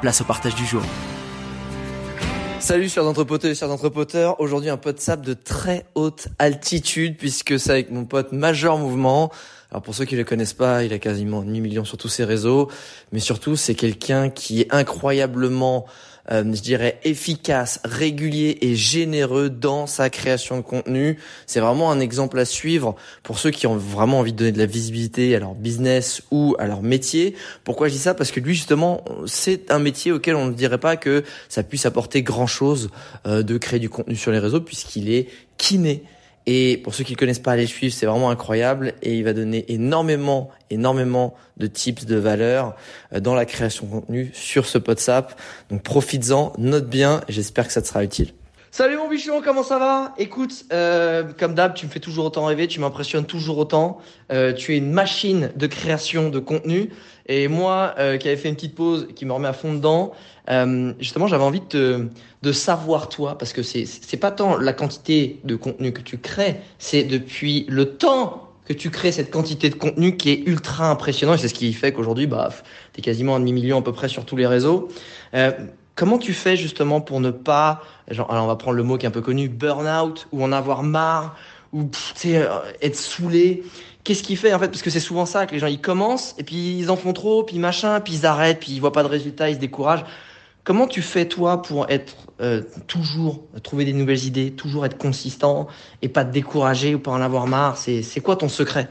place au partage du jour. Salut chers entrepoteurs et chers aujourd'hui un pot sap de très haute altitude puisque c'est avec mon pote Major Mouvement. Alors pour ceux qui ne le connaissent pas, il a quasiment 8 millions sur tous ses réseaux, mais surtout c'est quelqu'un qui est incroyablement euh, je dirais, efficace, régulier et généreux dans sa création de contenu. C'est vraiment un exemple à suivre pour ceux qui ont vraiment envie de donner de la visibilité à leur business ou à leur métier. Pourquoi je dis ça? Parce que lui, justement, c'est un métier auquel on ne dirait pas que ça puisse apporter grand-chose euh, de créer du contenu sur les réseaux puisqu'il est kiné et pour ceux qui ne connaissent pas, allez suivre, c'est vraiment incroyable et il va donner énormément, énormément de tips de valeur euh, dans la création de contenu sur ce WhatsApp. Donc profites-en, note bien, j'espère que ça te sera utile. Salut mon bichon, comment ça va? Écoute, euh, comme d'hab, tu me fais toujours autant rêver, tu m'impressionnes toujours autant. Euh, tu es une machine de création de contenu. Et moi, euh, qui avais fait une petite pause, qui me remet à fond dedans, euh, justement, j'avais envie de, te, de savoir toi, parce que c'est c'est pas tant la quantité de contenu que tu crées, c'est depuis le temps que tu crées cette quantité de contenu qui est ultra impressionnant. Et c'est ce qui fait qu'aujourd'hui, bah, tu es quasiment un demi-million à peu près sur tous les réseaux. Euh, comment tu fais justement pour ne pas, genre, alors on va prendre le mot qui est un peu connu, burn-out, ou en avoir marre, ou tu sais, être saoulé? Qu'est-ce qu'il fait en fait? Parce que c'est souvent ça que les gens ils commencent et puis ils en font trop, puis machin, puis ils arrêtent, puis ils voient pas de résultats, ils se découragent. Comment tu fais toi pour être euh, toujours trouver des nouvelles idées, toujours être consistant et pas te décourager ou pas en avoir marre? C'est quoi ton secret?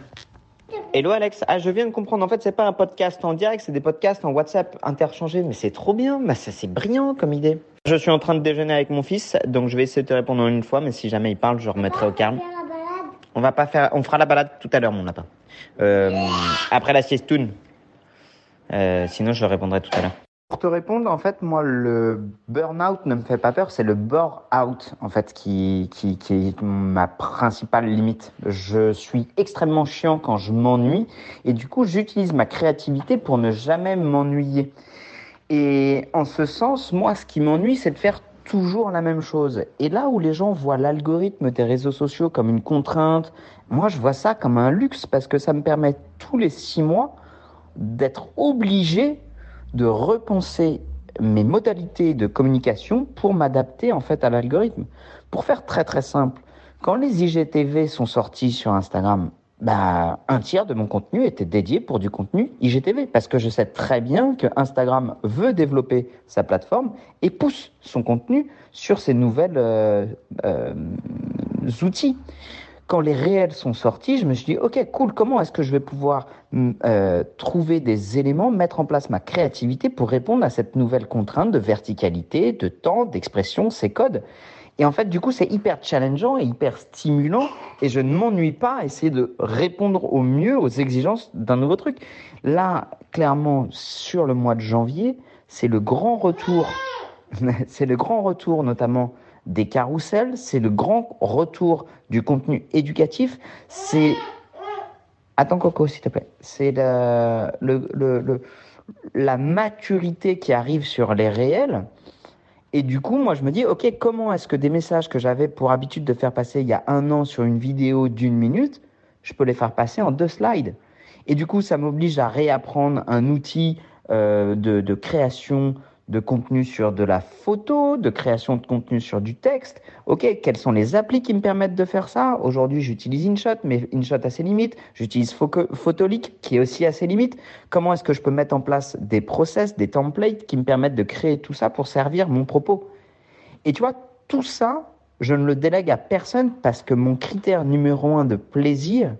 Hello Alex, ah, je viens de comprendre. En fait, c'est pas un podcast en direct, c'est des podcasts en WhatsApp interchangés. Mais c'est trop bien, bah, ça c'est brillant comme idée. Je suis en train de déjeuner avec mon fils, donc je vais essayer de te répondre une fois. Mais si jamais il parle, je remettrai au calme. On va pas faire, on fera la balade tout à l'heure, mon lapin. Euh, après la siestoune. Euh, sinon, je répondrai tout à l'heure. Pour te répondre, en fait, moi, le burn-out ne me fait pas peur, c'est le bore-out, en fait, qui, qui, qui est ma principale limite. Je suis extrêmement chiant quand je m'ennuie, et du coup, j'utilise ma créativité pour ne jamais m'ennuyer. Et en ce sens, moi, ce qui m'ennuie, c'est de faire toujours la même chose. Et là où les gens voient l'algorithme des réseaux sociaux comme une contrainte, moi je vois ça comme un luxe parce que ça me permet tous les six mois d'être obligé de repenser mes modalités de communication pour m'adapter en fait à l'algorithme. Pour faire très très simple, quand les IGTV sont sortis sur Instagram, bah, un tiers de mon contenu était dédié pour du contenu IGTV parce que je sais très bien que Instagram veut développer sa plateforme et pousse son contenu sur ces nouvelles euh, euh, outils. Quand les réels sont sortis, je me suis dit ok cool comment est-ce que je vais pouvoir euh, trouver des éléments, mettre en place ma créativité pour répondre à cette nouvelle contrainte de verticalité, de temps, d'expression, ces codes. Et en fait, du coup, c'est hyper challengeant et hyper stimulant. Et je ne m'ennuie pas à essayer de répondre au mieux aux exigences d'un nouveau truc. Là, clairement, sur le mois de janvier, c'est le grand retour. c'est le grand retour, notamment des carousels. C'est le grand retour du contenu éducatif. C'est. Attends, Coco, s'il te plaît. C'est la maturité qui arrive sur les réels et du coup, moi, je me dis, OK, comment est-ce que des messages que j'avais pour habitude de faire passer il y a un an sur une vidéo d'une minute, je peux les faire passer en deux slides? Et du coup, ça m'oblige à réapprendre un outil euh, de, création de contenu sur de la photo, de création de contenu sur du texte. Ok, quelles sont les applis qui me permettent de faire ça? Aujourd'hui, j'utilise InShot, mais InShot a ses limites. J'utilise Photolic, qui est aussi à ses limites. Comment est-ce que je peux mettre en place des process, des templates qui me permettent de créer tout ça pour servir mon propos? Et tu vois, tout ça, je ne le délègue à personne parce que mon critère numéro un de plaisir,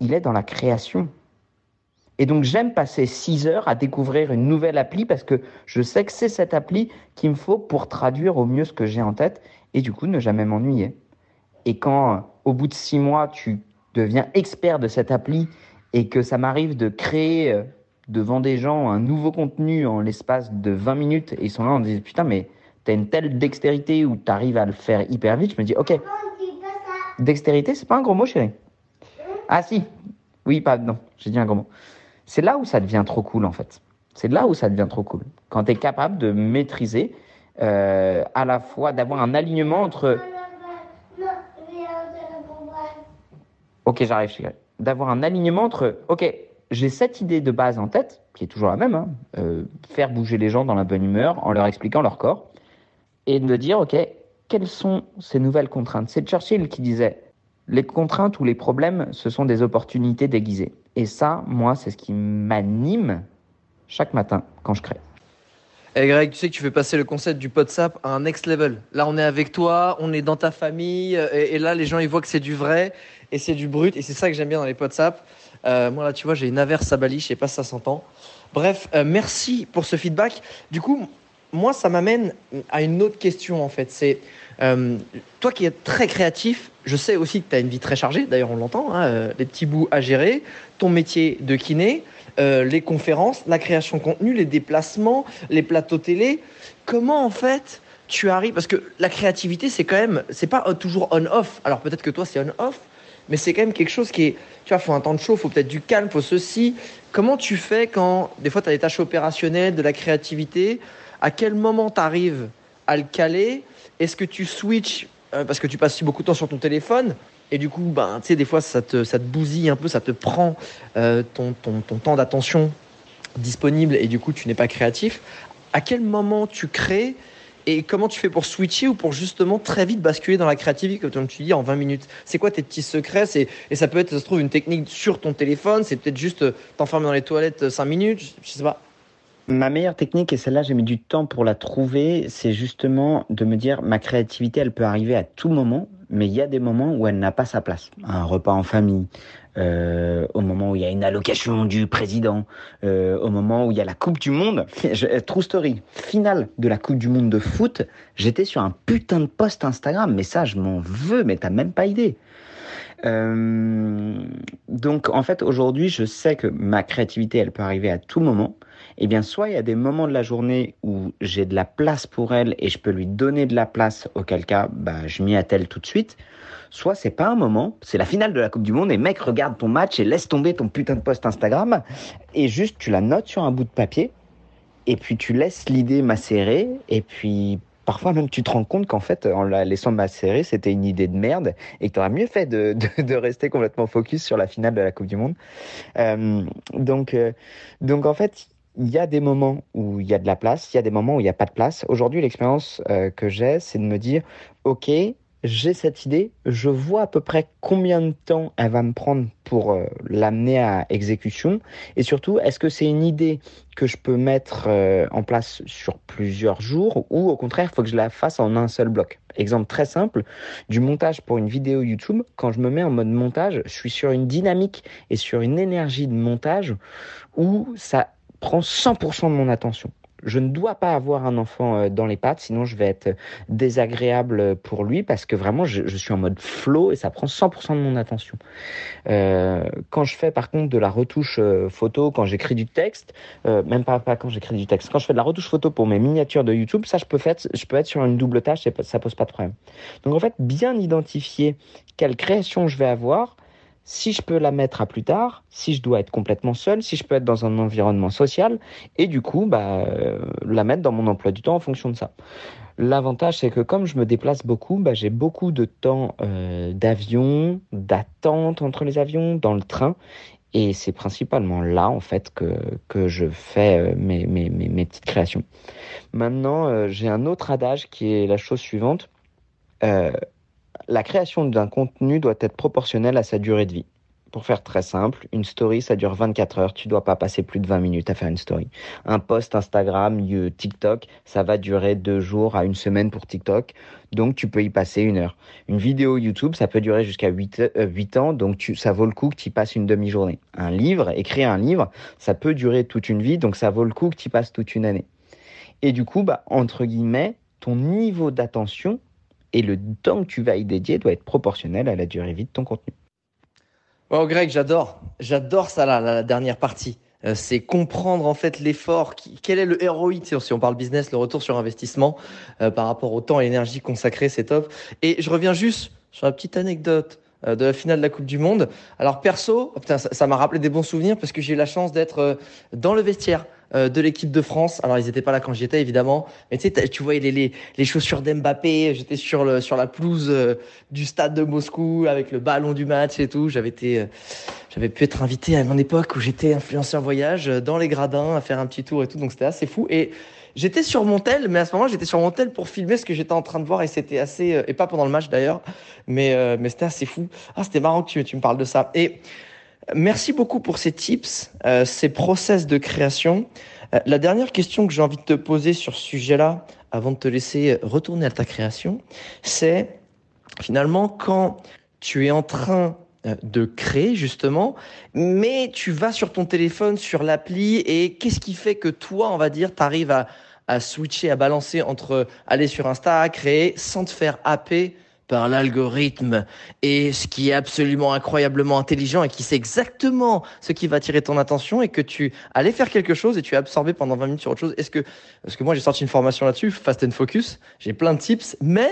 il est dans la création. Et donc j'aime passer 6 heures à découvrir une nouvelle appli parce que je sais que c'est cette appli qu'il me faut pour traduire au mieux ce que j'ai en tête et du coup ne jamais m'ennuyer. Et quand au bout de 6 mois tu deviens expert de cette appli et que ça m'arrive de créer euh, devant des gens un nouveau contenu en l'espace de 20 minutes et ils sont là en disant putain mais t'as une telle dextérité où t'arrives à le faire hyper vite, je me dis ok. Dextérité c'est pas un gros mot chérie. Ah si, oui, pas, non, j'ai dit un gros mot. C'est là où ça devient trop cool, en fait. C'est là où ça devient trop cool. Quand tu es capable de maîtriser euh, à la fois, d'avoir un alignement entre. Ok, j'arrive. D'avoir un alignement entre. Ok, j'ai cette idée de base en tête, qui est toujours la même, hein, euh, faire bouger les gens dans la bonne humeur en leur expliquant leur corps, et de dire, ok, quelles sont ces nouvelles contraintes? C'est Churchill qui disait, les contraintes ou les problèmes, ce sont des opportunités déguisées. Et ça, moi, c'est ce qui m'anime chaque matin quand je crée. Et eh, Greg, tu sais que tu fais passer le concept du WhatsApp à un next level. Là, on est avec toi, on est dans ta famille, euh, et, là, les gens, ils voient que c'est du vrai et c'est du brut, et c'est ça que j'aime bien dans les WhatsApp. Euh, moi, là, tu vois, j'ai une averse à Bali, je sais pas si ça s'entend. Bref, euh, merci pour ce feedback. Du coup, moi, ça m'amène à une autre question, en fait. C'est euh, toi qui es très créatif, je sais aussi que tu as une vie très chargée, d'ailleurs on l'entend, hein, euh, les petits bouts à gérer, ton métier de kiné, euh, les conférences, la création de contenu, les déplacements, les plateaux télé. Comment en fait tu arrives Parce que la créativité, c'est quand même, c'est pas toujours on-off. Alors peut-être que toi c'est on-off, mais c'est quand même quelque chose qui est, tu vois, faut un temps de chaud, faut peut-être du calme, faut ceci. Comment tu fais quand des fois tu as des tâches opérationnelles, de la créativité À quel moment tu arrives à le caler? Est-ce que tu switches euh, parce que tu passes beaucoup de temps sur ton téléphone et du coup, ben, tu sais, des fois, ça te, ça te bousille un peu, ça te prend euh, ton, ton, ton, temps d'attention disponible et du coup, tu n'es pas créatif. À quel moment tu crées et comment tu fais pour switcher ou pour justement très vite basculer dans la créativité, comme tu dis, en 20 minutes? C'est quoi tes petits secrets? Et ça peut être, ça se trouve, une technique sur ton téléphone, c'est peut-être juste euh, t'enfermer dans les toilettes 5 minutes, je sais pas. Ma meilleure technique, et celle-là j'ai mis du temps pour la trouver, c'est justement de me dire ma créativité elle peut arriver à tout moment, mais il y a des moments où elle n'a pas sa place. Un repas en famille, euh, au moment où il y a une allocation du président, euh, au moment où il y a la Coupe du Monde. True story, finale de la Coupe du Monde de foot, j'étais sur un putain de post Instagram, mais ça je m'en veux, mais t'as même pas idée. Euh, donc en fait aujourd'hui je sais que ma créativité elle peut arriver à tout moment eh bien, soit il y a des moments de la journée où j'ai de la place pour elle et je peux lui donner de la place, auquel cas, bah, je m'y attelle tout de suite. Soit c'est pas un moment, c'est la finale de la Coupe du Monde et mec, regarde ton match et laisse tomber ton putain de post Instagram et juste tu la notes sur un bout de papier et puis tu laisses l'idée macérer et puis parfois même tu te rends compte qu'en fait en la laissant macérer c'était une idée de merde et que tu aurais mieux fait de, de, rester complètement focus sur la finale de la Coupe du Monde. Euh, donc, euh, donc en fait il y a des moments où il y a de la place, il y a des moments où il n'y a pas de place. Aujourd'hui, l'expérience euh, que j'ai, c'est de me dire, OK, j'ai cette idée, je vois à peu près combien de temps elle va me prendre pour euh, l'amener à exécution. Et surtout, est-ce que c'est une idée que je peux mettre euh, en place sur plusieurs jours ou au contraire, il faut que je la fasse en un seul bloc? Exemple très simple, du montage pour une vidéo YouTube, quand je me mets en mode montage, je suis sur une dynamique et sur une énergie de montage où ça prend 100% de mon attention. Je ne dois pas avoir un enfant euh, dans les pattes, sinon je vais être désagréable pour lui parce que vraiment je, suis en mode flow et ça prend 100% de mon attention. Euh, quand je fais par contre de la retouche euh, photo, quand j'écris du texte, même pas, pas quand j'écris du texte, quand je fais de la retouche photo pour mes miniatures de YouTube, ça je peux, faire, je peux être sur une double tâche, ça pose pas de problème. Donc en fait, bien identifier quelle création je vais avoir, si je peux la mettre à plus tard, si je dois être complètement seul, si je peux être dans un environnement social, et du coup, bah, euh, la mettre dans mon emploi du temps en fonction de ça. L'avantage, c'est que comme je me déplace beaucoup, bah, j'ai beaucoup de temps euh, d'avion, d'attente entre les avions, dans le train, Et c'est principalement là, en fait, que, que je fais euh, mes, mes, mes, petites créations. Maintenant, j'ai un autre adage qui est la chose suivante. La création d'un contenu doit être proportionnelle à sa durée de vie. Pour faire très simple, une story, ça dure 24 heures. Tu dois pas passer plus de 20 minutes à faire une story. Un post Instagram, TikTok, ça va durer deux jours à une semaine pour TikTok. Donc, tu peux y passer une heure. Une vidéo YouTube, ça peut durer jusqu'à 8, euh, ans. Donc, ça vaut le coup que tu y passes une demi-journée. Un livre, écrire un livre, ça peut durer toute une vie. Donc, ça vaut le coup que tu y passes toute une année. Et du coup, bah, entre guillemets, ton niveau d'attention et le temps que tu vas y dédier doit être proportionnel à la durée vie de ton contenu. Oh Greg, j'adore. J'adore ça là, la dernière partie. Euh, c'est comprendre en fait l'effort, quel est le ROI si on parle business, le retour sur investissement euh, par rapport au temps et l'énergie consacrée, c'est top. Et je reviens juste sur la petite anecdote euh, de la finale de la Coupe du Monde. Alors perso, ça m'a rappelé des bons souvenirs parce que j'ai eu la chance d'être dans le vestiaire euh, de l'équipe de France. Alors, ils n'étaient pas là quand j'y étais, évidemment. Mais tu sais, tu voyais les, les, les chaussures d'Mbappé. J'étais sur, le, sur la pelouse euh, du stade de Moscou avec le ballon du match et tout. J'avais été, euh, j'avais pu être invité à mon époque où j'étais influenceur voyage dans les gradins à faire un petit tour et tout. Donc, c'était assez fou. Et j'étais sur mon tel, mais à ce moment-là, j'étais sur mon tel pour filmer ce que j'étais en train de voir et c'était assez, et pas pendant le match d'ailleurs, mais, mais c'était assez fou. Ah, c'était marrant que tu, tu me parles de ça. Et, Merci beaucoup pour ces tips, euh, ces process de création. Euh, la dernière question que j'ai envie de te poser sur ce sujet-là, avant de te laisser retourner à ta création, c'est finalement quand tu es en train euh, de créer justement, mais tu vas sur ton téléphone, sur l'appli, et qu'est-ce qui fait que toi, on va dire, tu arrives à, à switcher, à balancer entre aller sur Insta, créer, sans te faire happer par l'algorithme et ce qui est absolument incroyablement intelligent et qui sait exactement ce qui va attirer ton attention et que tu allais faire quelque chose et tu es absorbé pendant 20 minutes sur autre chose. Est-ce que, parce que moi j'ai sorti une formation là-dessus, Fast and Focus, j'ai plein de tips, mais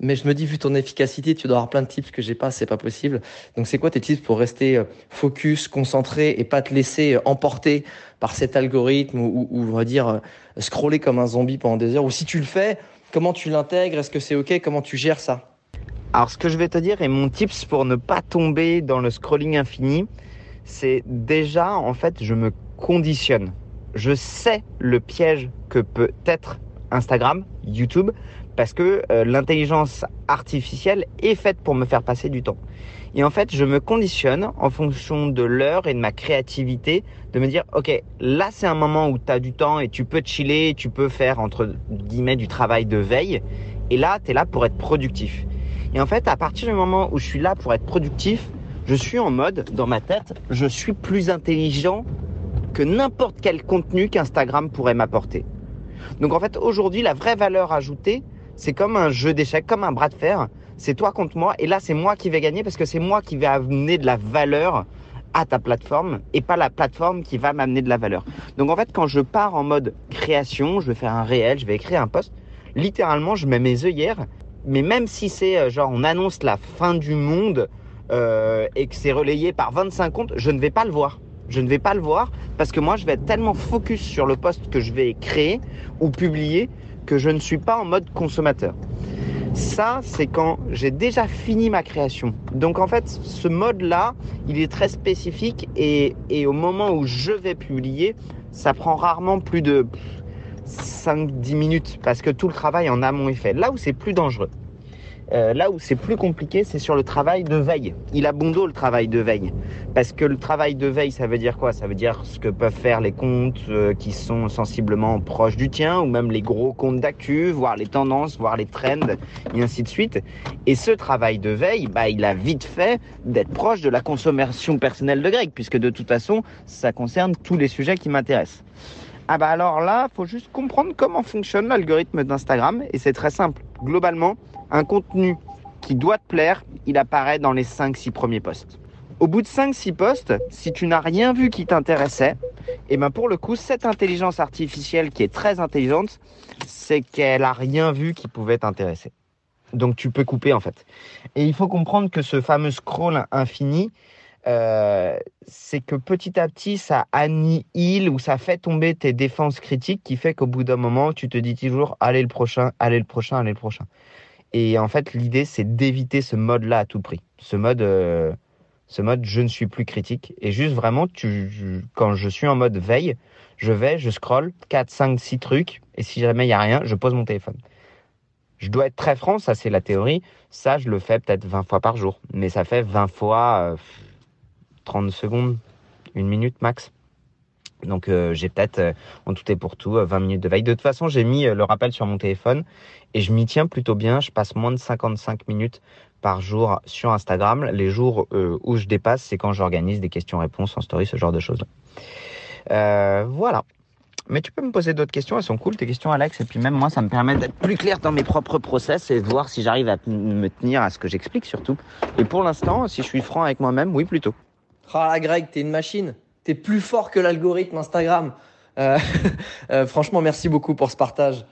mais je me dis, vu ton efficacité, tu dois avoir plein de tips que j'ai pas, c'est pas possible. Donc, c'est quoi tes tips pour rester euh, focus, concentré et pas te laisser euh, emporter par cet algorithme ou, ou on va dire, euh, scroller comme un zombie pendant des heures? Ou si tu le fais, comment tu l'intègres? Est-ce que c'est OK? Comment tu gères ça? Alors ce que je vais te dire et mon tips pour ne pas tomber dans le scrolling infini, c'est déjà en fait je me conditionne. Je sais le piège que peut être Instagram, YouTube, parce que euh, l'intelligence artificielle est faite pour me faire passer du temps. Et en fait, je me conditionne en fonction de l'heure et de ma créativité de me dire, OK, là c'est un moment où tu as du temps et tu peux chiller, tu peux faire entre guillemets du travail de veille. Et là, tu es là pour être productif. Et en fait, à partir du moment où je suis là pour être productif, je suis en mode, dans ma tête, je suis plus intelligent que n'importe quel contenu qu'Instagram pourrait m'apporter. Donc en fait, aujourd'hui, la vraie valeur ajoutée, c'est comme un jeu d'échecs, comme un bras de fer. C'est toi contre moi. Et là, c'est moi qui vais gagner parce que c'est moi qui vais amener de la valeur à ta plateforme et pas la plateforme qui va m'amener de la valeur. Donc en fait, quand je pars en mode création, je vais faire un réel, je vais écrire un post, littéralement, je mets mes œillères mais même si c'est euh, genre on annonce la fin du monde euh, et que c'est relayé par 25 comptes, je ne vais pas le voir. Je ne vais pas le voir parce que moi je vais être tellement focus sur le poste que je vais créer ou publier que je ne suis pas en mode consommateur. Ça, c'est quand j'ai déjà fini ma création. Donc en fait, ce mode-là, il est très spécifique et, et au moment où je vais publier, ça prend rarement plus de 5-10 minutes parce que tout le travail en amont est fait. Là où c'est plus dangereux, euh, là où c'est plus compliqué, c'est sur le travail de veille. Il a bon dos le travail de veille. Parce que le travail de veille, ça veut dire quoi? Ça veut dire ce que peuvent faire les comptes euh, qui sont sensiblement proches du tien, ou même les gros comptes d'actu, voir les tendances, voir les trends, et ainsi de suite. Et ce travail de veille, bah, il a vite fait d'être proche de la consommation personnelle de Greg, puisque de toute façon, ça concerne tous les sujets qui m'intéressent. Ah bah alors là, faut juste comprendre comment fonctionne l'algorithme d'Instagram et c'est très simple. Globalement, un contenu qui doit te plaire, il apparaît dans les 5-6 premiers posts. Au bout de 5-6 posts, si tu n'as rien vu qui t'intéressait, et eh ben pour le coup, cette intelligence artificielle qui est très intelligente, c'est qu'elle a rien vu qui pouvait t'intéresser. Donc tu peux couper en fait. Et il faut comprendre que ce fameux scroll infini, euh, c'est que petit à petit, ça annihile ou ça fait tomber tes défenses critiques qui fait qu'au bout d'un moment, tu te dis toujours, allez le prochain, allez le prochain, allez le prochain. Et en fait, l'idée, c'est d'éviter ce mode-là à tout prix. Ce mode, euh, ce mode je ne suis plus critique. Et juste vraiment, tu, quand je suis en mode veille, je vais, je scroll 4, 5, 6 trucs, et si jamais il n'y a rien, je pose mon téléphone. Je dois être très franc, ça c'est la théorie. Ça, je le fais peut-être 20 fois par jour. Mais ça fait 20 fois 30 euh, secondes, une minute max. Donc euh, j'ai peut-être euh, en tout et pour tout 20 minutes de veille. De toute façon, j'ai mis le rappel sur mon téléphone et je m'y tiens plutôt bien. Je passe moins de 55 minutes par jour sur Instagram. Les jours où je dépasse, c'est quand j'organise des questions-réponses en story, ce genre de choses. voilà. Mais tu peux me poser d'autres questions, elles sont cool tes questions Alex, et puis même moi ça me permet d'être plus clair dans mes propres process et de voir si j'arrive à me tenir à ce que j'explique surtout. Et pour l'instant, si je suis franc avec moi-même, oui plutôt. Ah la Greg, t'es une machine, t'es plus fort que l'algorithme Instagram. Euh, euh, franchement, merci beaucoup pour ce partage.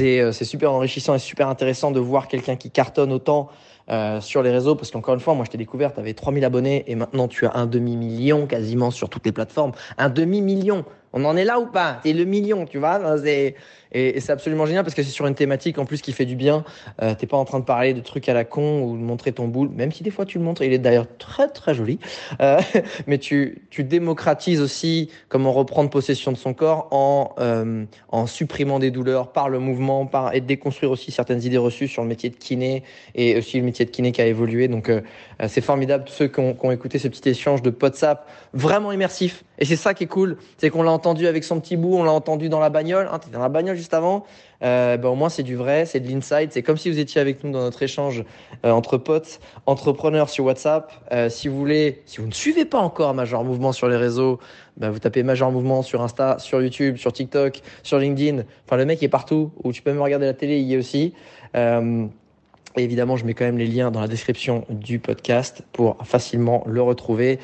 Euh, c'est super enrichissant et super intéressant de voir quelqu'un qui cartonne autant euh, sur les réseaux parce qu'encore une fois, moi je t'ai découvert, tu avais 3000 abonnés et maintenant tu as un demi-million quasiment sur toutes les plateformes. Un demi-million. On en est là ou pas? C'est le million, tu vois? Et, c'est absolument génial parce que c'est sur une thématique en plus qui fait du bien. Euh, T'es pas en train de parler de trucs à la con ou de montrer ton boule, même si des fois tu le montres. Il est d'ailleurs très très joli. Euh, mais tu, tu démocratises aussi comment reprendre possession de son corps en, euh, en supprimant des douleurs par le mouvement, par et déconstruire aussi certaines idées reçues sur le métier de kiné et aussi le métier de kiné qui a évolué. Donc euh, c'est formidable tous ceux qui ont, écouté ce petit échange de WhatsApp vraiment immersif. Et c'est ça qui est cool, c'est qu'on l'a entendu avec son petit bout, on l'a entendu dans la bagnole. Hein, T'étais dans la bagnole juste avant. Euh, ben, au moins c'est du vrai, c'est de l'inside. C'est comme si vous étiez avec nous dans notre échange euh, entre potes, entrepreneurs sur WhatsApp. Euh, si vous voulez, si vous ne suivez pas encore Major Mouvement sur les réseaux, ben, vous tapez Major Mouvement sur Insta, sur YouTube, sur TikTok, sur LinkedIn. Enfin le mec est partout. Ou tu peux même regarder la télé, il est aussi. Et évidemment, je mets quand même les liens dans la description du podcast pour facilement le retrouver.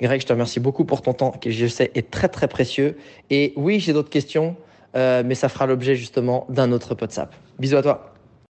Greg, je te remercie beaucoup pour ton temps qui, je sais, est très très précieux. Et oui, j'ai d'autres questions. Euh, mais ça fera l'objet justement d'un autre WhatsApp. Bisous à toi.